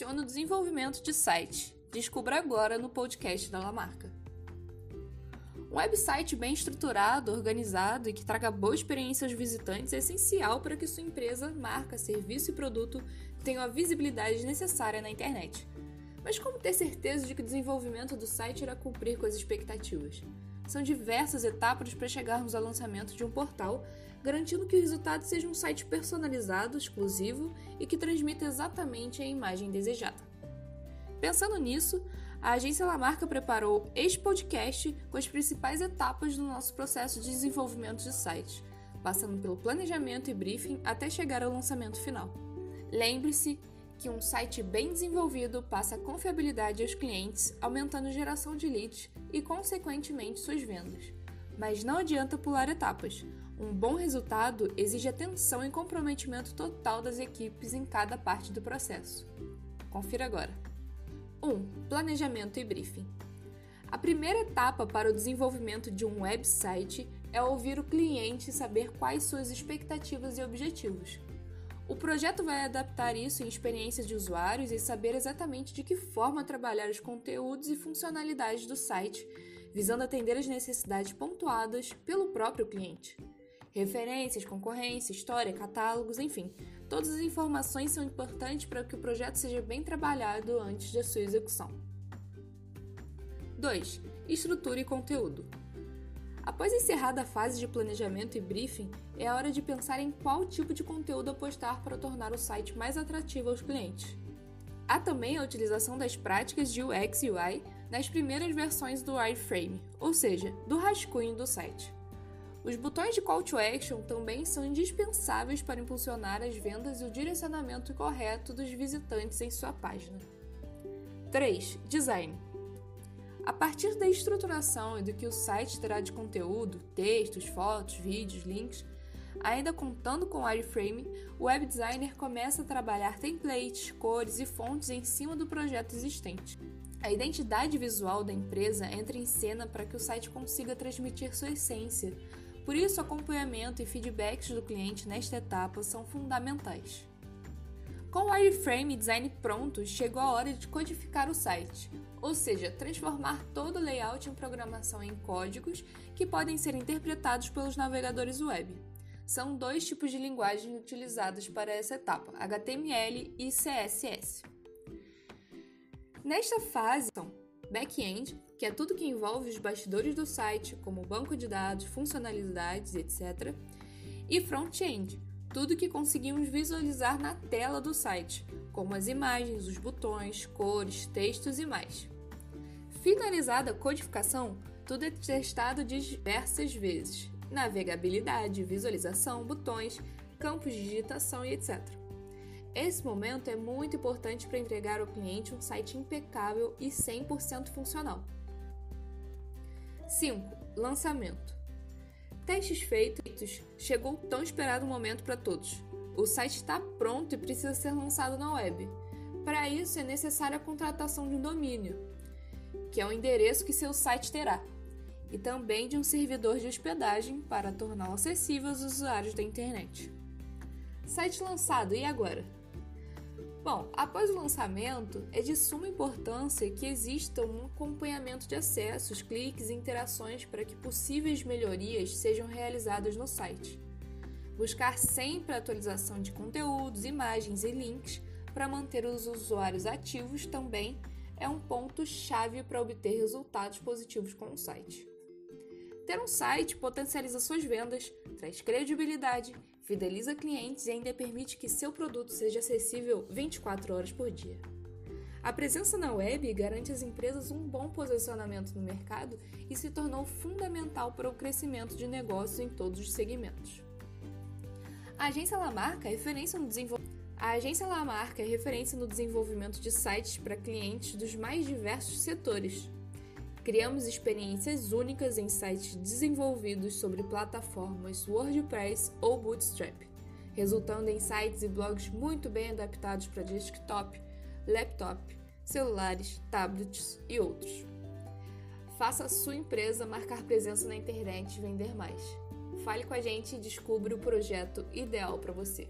funciona o desenvolvimento de site? Descubra agora no podcast da Lamarca. Um website bem estruturado, organizado e que traga boa experiência aos visitantes é essencial para que sua empresa, marca, serviço e produto tenham a visibilidade necessária na internet. Mas como ter certeza de que o desenvolvimento do site irá cumprir com as expectativas? São diversas etapas para chegarmos ao lançamento de um portal, garantindo que o resultado seja um site personalizado, exclusivo e que transmita exatamente a imagem desejada. Pensando nisso, a agência Lamarca preparou este podcast com as principais etapas do nosso processo de desenvolvimento de site, passando pelo planejamento e briefing até chegar ao lançamento final. Lembre-se que um site bem desenvolvido passa confiabilidade aos clientes, aumentando a geração de leads e, consequentemente, suas vendas. Mas não adianta pular etapas. Um bom resultado exige atenção e comprometimento total das equipes em cada parte do processo. Confira agora. 1. Planejamento e briefing. A primeira etapa para o desenvolvimento de um website é ouvir o cliente e saber quais suas expectativas e objetivos. O projeto vai adaptar isso em experiências de usuários e saber exatamente de que forma trabalhar os conteúdos e funcionalidades do site, visando atender as necessidades pontuadas pelo próprio cliente. Referências, concorrência, história, catálogos, enfim, todas as informações são importantes para que o projeto seja bem trabalhado antes da sua execução. 2. Estrutura e conteúdo. Após encerrada a fase de planejamento e briefing, é a hora de pensar em qual tipo de conteúdo apostar para tornar o site mais atrativo aos clientes. Há também a utilização das práticas de UX e UI nas primeiras versões do wireframe, ou seja, do rascunho do site. Os botões de call to action também são indispensáveis para impulsionar as vendas e o direcionamento correto dos visitantes em sua página. 3. Design. A partir da estruturação e do que o site terá de conteúdo, textos, fotos, vídeos, links, ainda contando com o wireframe, o web designer começa a trabalhar templates, cores e fontes em cima do projeto existente. A identidade visual da empresa entra em cena para que o site consiga transmitir sua essência. Por isso, acompanhamento e feedbacks do cliente nesta etapa são fundamentais. Com o wireframe e design prontos, chegou a hora de codificar o site, ou seja, transformar todo o layout em programação em códigos que podem ser interpretados pelos navegadores web. São dois tipos de linguagem utilizados para essa etapa, HTML e CSS. Nesta fase, são back-end, que é tudo que envolve os bastidores do site, como banco de dados, funcionalidades, etc., e front-end, tudo que conseguimos visualizar na tela do site, como as imagens, os botões, cores, textos e mais. Finalizada a codificação, tudo é testado diversas vezes: navegabilidade, visualização, botões, campos de digitação e etc. Esse momento é muito importante para entregar ao cliente um site impecável e 100% funcional. 5. Lançamento. Testes feitos, chegou o tão esperado momento para todos. O site está pronto e precisa ser lançado na web. Para isso é necessária a contratação de um domínio, que é o endereço que seu site terá, e também de um servidor de hospedagem para torná-lo acessível aos usuários da internet. Site lançado, e agora? Bom, após o lançamento, é de suma importância que exista um acompanhamento de acessos, cliques e interações para que possíveis melhorias sejam realizadas no site. Buscar sempre a atualização de conteúdos, imagens e links para manter os usuários ativos também é um ponto-chave para obter resultados positivos com o site. Ter um site potencializa suas vendas, traz credibilidade, fideliza clientes e ainda permite que seu produto seja acessível 24 horas por dia. A presença na web garante às empresas um bom posicionamento no mercado e se tornou fundamental para o crescimento de negócios em todos os segmentos. A agência Lamarca é referência no desenvolvimento a agência Lamarca é referência no desenvolvimento de sites para clientes dos mais diversos setores, Criamos experiências únicas em sites desenvolvidos sobre plataformas WordPress ou Bootstrap, resultando em sites e blogs muito bem adaptados para desktop, laptop, celulares, tablets e outros. Faça a sua empresa marcar presença na internet e vender mais. Fale com a gente e descubra o projeto ideal para você.